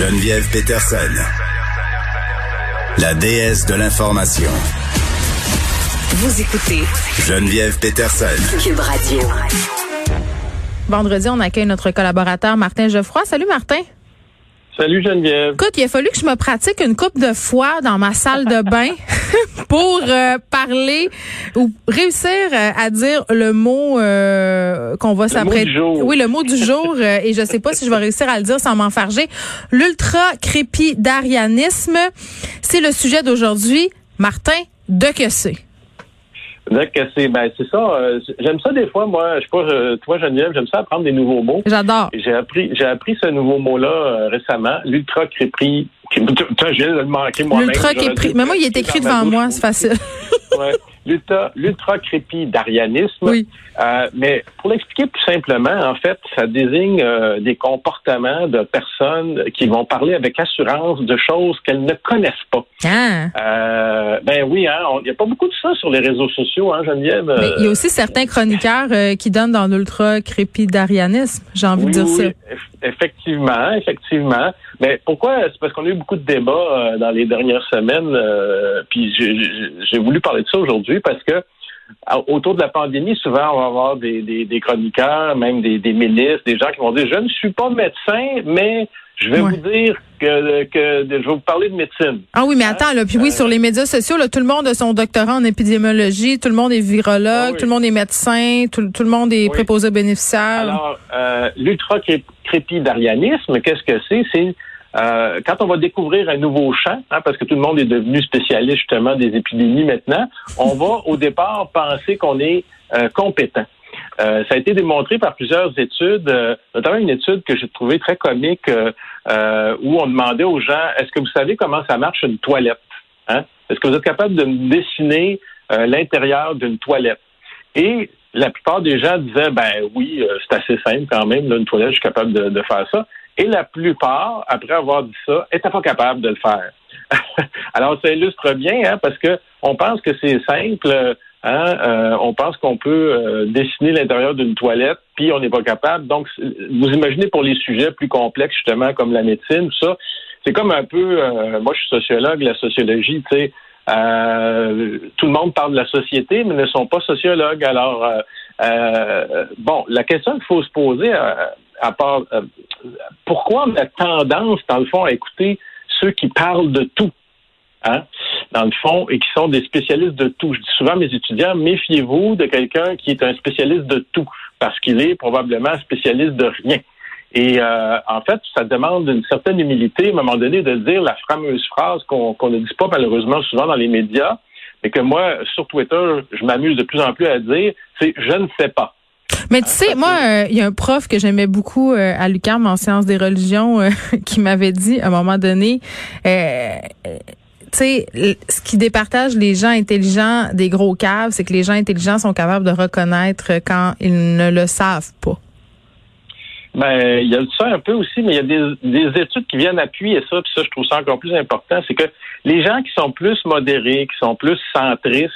Geneviève Peterson, la déesse de l'information. Vous écoutez Geneviève Peterson. Cube Radio. Vendredi, on accueille notre collaborateur Martin Geoffroy. Salut Martin. Salut Geneviève. Écoute, il a fallu que je me pratique une coupe de fois dans ma salle de bain pour euh, parler ou réussir euh, à dire le mot euh, qu'on va s'apprêter. Oui, le mot du jour. et je sais pas si je vais réussir à le dire sans m'enfarger. L'ultra crépidarianisme, c'est le sujet d'aujourd'hui. Martin, de que c'est? Donc, c'est? Ben, c'est ça. euh, j'aime ça des fois, moi. Je sais pas, euh, toi Geneviève, j'aime ça apprendre des nouveaux mots. J'adore. J'ai appris, j'ai appris ce nouveau mot-là euh, récemment, l'ultra crépri. Putain, je viens de le manquer moi-même. L'ultra Mais moi, il est écrit devant moi, c'est facile. Ouais. L'ultra, l'ultra crépidarianisme. Oui. Euh, mais pour l'expliquer plus simplement, en fait, ça désigne euh, des comportements de personnes qui vont parler avec assurance de choses qu'elles ne connaissent pas. Ah. Euh, ben oui, hein, il n'y a pas beaucoup de ça sur les réseaux sociaux, hein, Geneviève. Il y a aussi certains chroniqueurs qui donnent dans l'ultra crépidarianisme. J'ai envie oui, de dire oui, ça. Eff- effectivement, effectivement. Mais pourquoi? C'est parce qu'on a eu beaucoup de débats euh, dans les dernières semaines. euh, puis j'ai- voulu parler de ça aujourd'hui parce que autour de la pandémie, souvent on va avoir des, des, des chroniqueurs, même des, des ministres, des gens qui vont dire je ne suis pas médecin, mais je vais Ouais. vous dire que, que je vais vous parler de médecine. Ah oui, mais attends, là, puis oui, sur les médias sociaux, là, tout le monde a son doctorat en épidémiologie, tout le monde est virologue, Ah oui. tout le monde est médecin, tout, tout le monde est Oui. préposé aux bénéficiaires. Alors, euh, l'ultra-crépidarianisme, qu'est-ce que c'est? C'est euh, quand on va découvrir un nouveau champ, hein, parce que tout le monde est devenu spécialiste justement des épidémies maintenant, on va au départ penser qu'on est euh, compétent. Euh, ça a été démontré par plusieurs études, euh, notamment une étude que j'ai trouvée très comique euh, euh, où on demandait aux gens est-ce que vous savez comment ça marche une toilette hein? Est-ce que vous êtes capable de dessiner euh, l'intérieur d'une toilette? Et la plupart des gens disaient ben oui, euh, c'est assez simple quand même, là, une toilette, je suis capable de, de faire ça. Et la plupart, après avoir dit ça, étaient pas capables de le faire. Alors, ça illustre bien, hein, parce que on pense que c'est simple. Hein, euh, on pense qu'on peut euh, dessiner l'intérieur d'une toilette, puis on n'est pas capable. Donc, vous imaginez pour les sujets plus complexes, justement, comme la médecine, tout ça, c'est comme un peu, euh, moi je suis sociologue, la sociologie, tu sais, euh, tout le monde parle de la société, mais ne sont pas sociologues. Alors, bon, la question qu'il faut se poser, à part, pourquoi on a tendance, dans le fond, à écouter ceux qui parlent de tout? Hein, dans le fond, et qui sont des spécialistes de tout. Je dis souvent à mes étudiants, méfiez-vous de quelqu'un qui est un spécialiste de tout, parce qu'il est probablement spécialiste de rien. Et euh, en fait, ça demande une certaine humilité, à un moment donné, de dire la fameuse phrase qu'on ne dit pas malheureusement souvent dans les médias, mais que moi, sur Twitter, je m'amuse de plus en plus à dire, c'est « je ne sais pas ». Mais tu sais, moi, euh, il y a un prof que j'aimais beaucoup euh, à l'UQAM en sciences des religions euh, qui m'avait dit à un moment donné, tu sais, ce qui départage les gens intelligents des gros caves, c'est que les gens intelligents sont capables de reconnaître quand ils ne le savent pas. Ben, il y a ça un peu aussi, mais il y a des, des études qui viennent appuyer ça, puis ça, je trouve ça encore plus important, c'est que les gens qui sont plus modérés, qui sont plus centristes,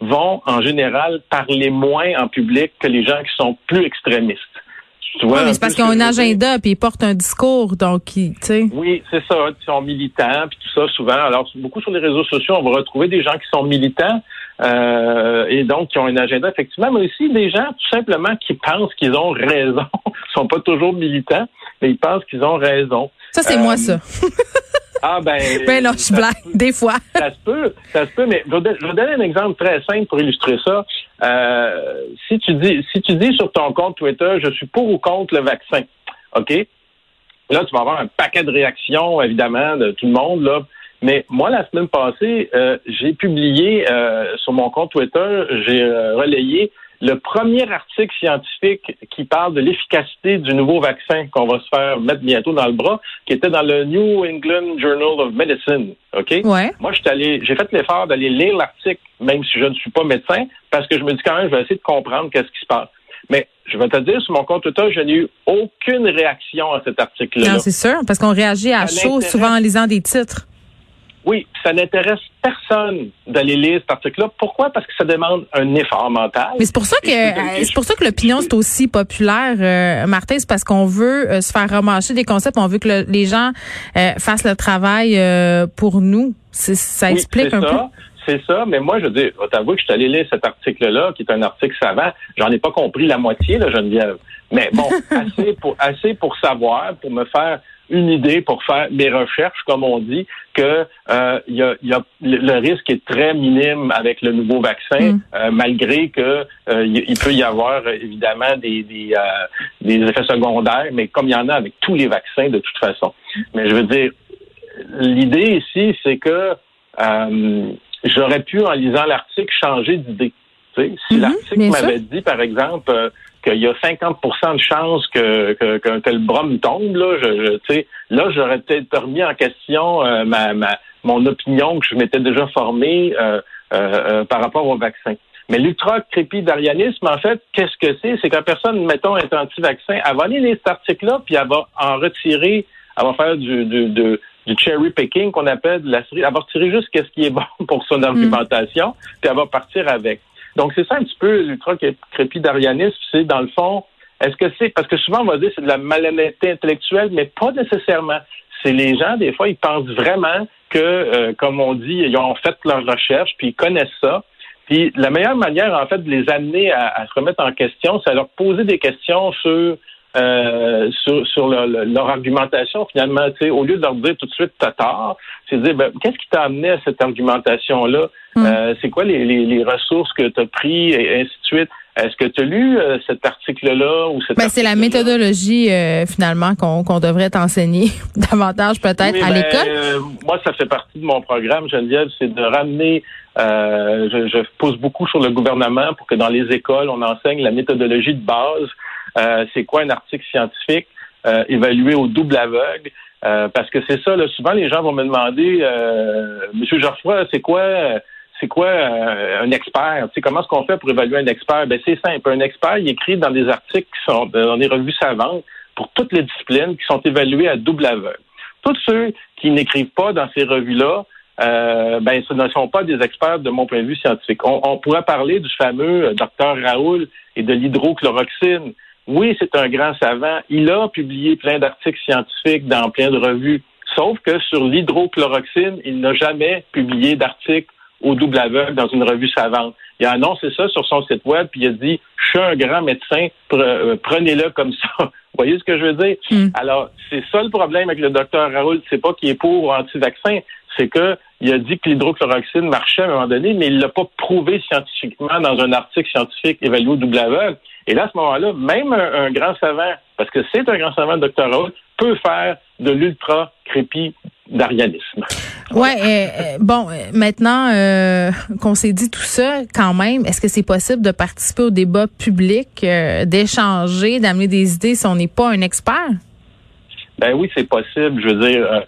vont en général parler moins en public que les gens qui sont plus extrémistes. Oui, mais c'est parce qu'ils ont un agenda puis ils portent un discours, donc tu sais. Oui, c'est ça. Ils sont militants, puis tout ça, souvent. Alors, beaucoup sur les réseaux sociaux, on va retrouver des gens qui sont militants euh, et donc qui ont un agenda, effectivement, mais aussi des gens, tout simplement, qui pensent qu'ils ont raison. Ils sont pas toujours militants, mais ils pensent qu'ils ont raison. Ça, c'est Euh, moi, ça. Ah, ben... Ben non, je blague, des fois. ça se peut, ça se peut, mais je vais, don- je vais donner un exemple très simple pour illustrer ça. Euh, si tu dis, si tu dis sur ton compte Twitter, je suis pour ou contre le vaccin, ok? Là, tu vas avoir un paquet de réactions, évidemment, de tout le monde là. Mais moi, la semaine passée, euh, j'ai publié euh, sur mon compte Twitter, j'ai euh, relayé le premier article scientifique qui parle de l'efficacité du nouveau vaccin qu'on va se faire mettre bientôt dans le bras, qui était dans le New England Journal of Medicine. OK? Ouais. Moi, je allé, j'ai fait l'effort d'aller lire l'article, même si je ne suis pas médecin, parce que je me dis quand même, je vais essayer de comprendre qu'est-ce qui se passe. Mais je vais te dire, sur mon compte Twitter, je n'ai eu aucune réaction à cet article-là. Non, c'est sûr, parce qu'on réagit à Ça chaud, souvent en lisant des titres. Oui, ça n'intéresse personne d'aller lire cet article-là. Pourquoi? Parce que ça demande un effort mental. Mais c'est pour ça que c'est pour ça que l'opinion c'est aussi populaire, euh, Martin, c'est parce qu'on veut euh, se faire remarcher des concepts, on veut que les gens euh, fassent le travail pour nous. Ça explique un peu. C'est ça, mais moi, je veux dire, t'avouer que je suis allé lire cet article-là, qui est un article savant. J'en ai pas compris la moitié, là, Geneviève. Mais bon, assez pour assez pour savoir, pour me faire une idée pour faire des recherches, comme on dit, que euh, y a, y a, le risque est très minime avec le nouveau vaccin, mm. euh, malgré que euh, il peut y avoir évidemment des des, des effets secondaires, mais comme il y en a avec tous les vaccins de toute façon. Mais je veux dire, l'idée ici, c'est que j'aurais pu, en lisant l'article, changer d'idée. Si mm-hmm, l'article m'avait dit, par exemple, qu'il y a 50% de chances que, que, que, le bras tombe, là, je, je là, j'aurais peut-être remis en question euh, ma, ma, mon opinion que je m'étais déjà formée euh, euh, par rapport au vaccin. Mais l'ultra-crépidarianisme, en fait, qu'est-ce que c'est? C'est quand personne, mettons, est anti-vaccin, elle va aller lire cet article-là, puis elle va en retirer, elle va faire du, du, du, du cherry picking qu'on appelle de la série. Elle va retirer juste ce qui est bon pour son mm. argumentation, puis elle va partir avec. Donc, c'est ça un petit peu l'ultra-crépidarianisme, c'est dans le fond, est-ce que c'est, parce que souvent on va dire c'est de la malhonnêteté intellectuelle, mais pas nécessairement. C'est les gens, des fois, ils pensent vraiment que, euh, comme on dit, ils ont fait leur recherche, puis ils connaissent ça. Puis la meilleure manière, en fait, de les amener à, se remettre en question, c'est à leur poser des questions sur euh, sur, sur leur, argumentation, finalement, au lieu de leur dire tout de suite t'as tort, c'est de dire ben, qu'est-ce qui t'a amené à cette argumentation-là? Mm. Euh, c'est quoi les, les, ressources que tu as pris et ainsi de suite? Est-ce que tu as lu euh, cet article-là ou ben, C'est la méthodologie finalement qu'on devrait t'enseigner davantage peut-être à ben, l'école. moi, ça fait partie de mon programme, Geneviève, c'est de ramener. je, je pose beaucoup sur le gouvernement pour que dans les écoles, on enseigne la méthodologie de base euh, c'est quoi un article scientifique euh, évalué au double aveugle? Euh, parce que c'est ça, là, souvent les gens vont me demander, Monsieur Geoffroy, c'est quoi c'est quoi un expert? Tu comment est-ce qu'on fait pour évaluer un expert? Ben, c'est simple. Un expert, il écrit dans des articles qui sont dans des revues savantes pour toutes les disciplines qui sont évaluées à double aveugle. Tous ceux qui n'écrivent pas dans ces revues-là, ben, ce ne sont pas des experts de mon point de vue scientifique. On, on pourrait parler du fameux docteur Raoul et de l'hydrochloroxine. Oui, c'est un grand savant. Il a publié plein d'articles scientifiques dans plein de revues. Sauf que sur l'hydrochloroxine, il n'a jamais publié d'article au double aveugle dans une revue savante. Il a annoncé ça sur son site web, puis il a dit Je suis un grand médecin, euh, prenez-le comme ça. Vous voyez ce que je veux dire? Hmm. Alors, c'est ça le problème avec le docteur Raoul, c'est pas qu'il est pour ou anti-vaccin, c'est que il a dit que l'hydrochloroxine marchait à un moment donné, mais il l'a pas prouvé scientifiquement dans un article scientifique évalué au double aveugle. Et là, à ce moment-là, même un, grand savant, parce que c'est un grand savant, Dr. Raoult, peut faire de l'ultra crépi d'arianisme. Ouais, euh, euh, bon, euh, maintenant qu'on s'est dit tout ça, quand même, est-ce que c'est possible de participer au débat public, d'échanger, d'amener des idées si on n'est pas un expert? Ben oui, c'est possible. Je veux dire,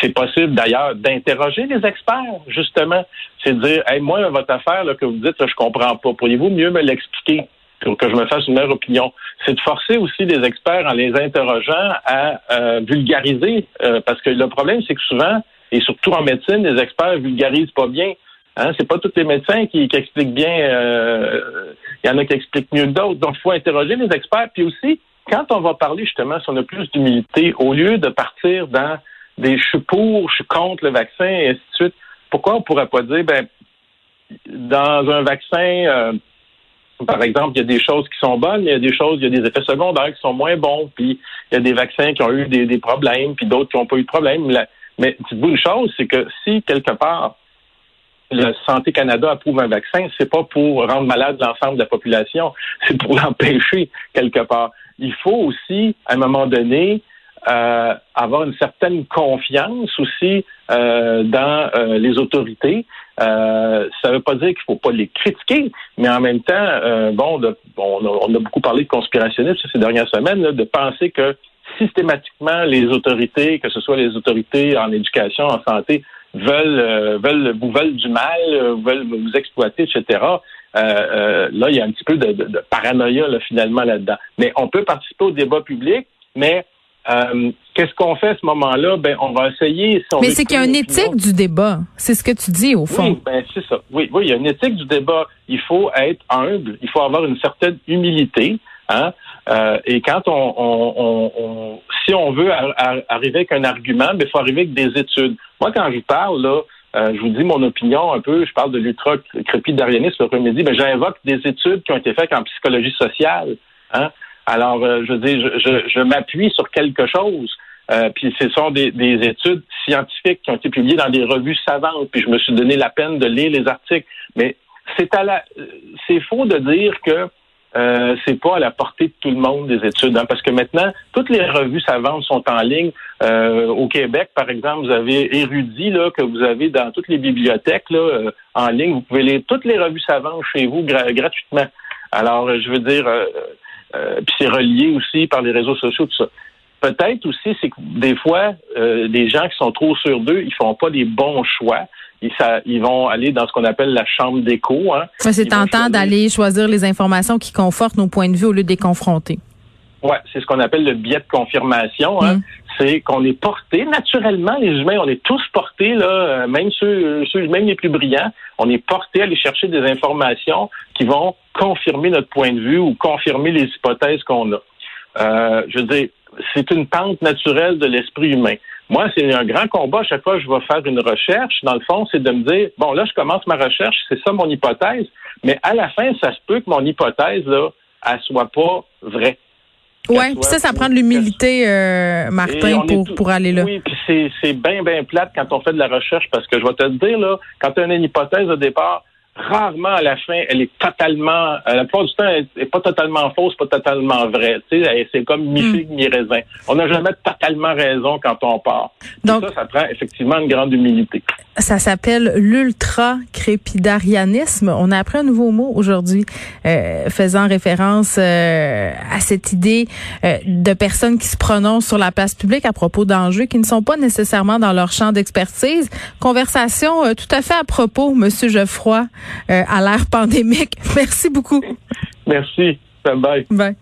c'est possible d'ailleurs d'interroger les experts, justement. C'est de dire, hey, moi, votre affaire là, que vous dites, là, je comprends pas. Pourriez-vous mieux me l'expliquer? Que je me fasse une meilleure opinion. C'est de forcer aussi les experts en les interrogeant à euh, vulgariser, euh, parce que le problème, c'est que souvent, et surtout en médecine, les experts vulgarisent pas bien. Hein, c'est pas tous les médecins qui, expliquent bien. Euh, il y en a qui expliquent mieux que d'autres. Donc, il faut interroger les experts. Puis aussi, quand on va parler justement, si on a plus d'humilité, au lieu de partir dans des je suis pour, je suis contre le vaccin et ainsi de suite, pourquoi on pourrait pas dire, ben, dans un vaccin par exemple, il y a des choses qui sont bonnes, il y a des choses, il y a des effets secondaires qui sont moins bons, puis il y a des vaccins qui ont eu des, problèmes, puis d'autres qui n'ont pas eu de problème. Mais dites-vous une chose, c'est que si quelque part le Santé Canada approuve un vaccin, c'est pas pour rendre malade l'ensemble de la population, c'est pour l'empêcher quelque part. Il faut aussi, à un moment donné, euh, avoir une certaine confiance aussi euh, dans euh, les autorités. Euh, ça ne veut pas dire qu'il ne faut pas les critiquer, mais en même temps, bon, on, a, beaucoup parlé de conspirationnisme ces dernières semaines, de penser que systématiquement les autorités, que ce soit les autorités en éducation, en santé, veulent, veulent vous veulent du mal, veulent vous exploiter, etc. là, il y a un petit peu de, de paranoïa là, finalement là-dedans. Mais on peut participer au débat public, mais euh, qu'est-ce qu'on fait à ce moment-là? Ben, on va essayer. Mais c'est qu'il y a une éthique du débat. C'est ce que tu dis, au fond. Oui, ben, c'est ça. Oui, oui, il y a une éthique du débat. Il faut être humble. Il faut avoir une certaine humilité. Hein? Euh, et quand on, on, on, si on veut arriver avec un argument, ben, il faut arriver avec des études. Moi, quand je parle, là, euh, je vous dis mon opinion un peu, je parle de l'ultra-crépidarianisme, le premier ben, j'invoque des études qui ont été faites en psychologie sociale. Hein? Alors, euh, je dis, je, je, m'appuie sur quelque chose. Euh, puis ce sont des, études scientifiques qui ont été publiées dans des revues savantes. Puis je me suis donné la peine de lire les articles. Mais c'est à la, c'est faux de dire que euh, c'est pas à la portée de tout le monde des études, hein, parce que maintenant toutes les revues savantes sont en ligne. Euh, au Québec, par exemple, vous avez Érudit là que vous avez dans toutes les bibliothèques là euh, en ligne. Vous pouvez lire toutes les revues savantes chez vous gratuitement. Alors, je veux dire, puis c'est relié aussi par les réseaux sociaux tout ça. Peut-être aussi, c'est que des fois, des gens qui sont trop sûrs d'eux, ils font pas des bons choix ils, ça, ils vont aller dans ce qu'on appelle la chambre d'écho. Hein. c'est tentant d'aller choisir les informations qui confortent nos points de vue au lieu de les confronter. Oui, c'est ce qu'on appelle le biais de confirmation. Hein. Mm. C'est qu'on est porté naturellement, les humains, on est tous portés là, euh, même ceux, même les plus brillants, on est portés à aller chercher des informations qui vont confirmer notre point de vue ou confirmer les hypothèses qu'on a. Euh, je veux dire, c'est une pente naturelle de l'esprit humain. Moi, c'est un grand combat. Chaque fois que je vais faire une recherche, dans le fond, c'est de me dire, bon, là, je commence ma recherche, c'est ça mon hypothèse, mais à la fin, ça se peut que mon hypothèse, là, elle soit pas vraie. Oui, puis ça, ça prend de l'humilité, euh, Martin, pour, pour aller là. Oui, puis c'est bien, bien plate quand on fait de la recherche, parce que je vais te le dire, là, quand tu as une hypothèse au départ, rarement à la fin, elle est totalement, euh, la plupart du temps, elle n'est pas totalement fausse, pas totalement vraie. Tu sais, c'est comme mi-figue, hmm. mi-raisin. On n'a jamais totalement raison quand on part. Donc, ça, ça prend effectivement une grande humilité. Ça s'appelle l'ultra-crépidarianisme. On a appris un nouveau mot aujourd'hui, euh, faisant référence euh, à cette idée de personnes qui se prononcent sur la place publique à propos d'enjeux qui ne sont pas nécessairement dans leur champ d'expertise. Conversation tout à fait à propos, Monsieur Geoffroy. Euh, à l'ère pandémique. Merci beaucoup. Merci. Bye. Bye.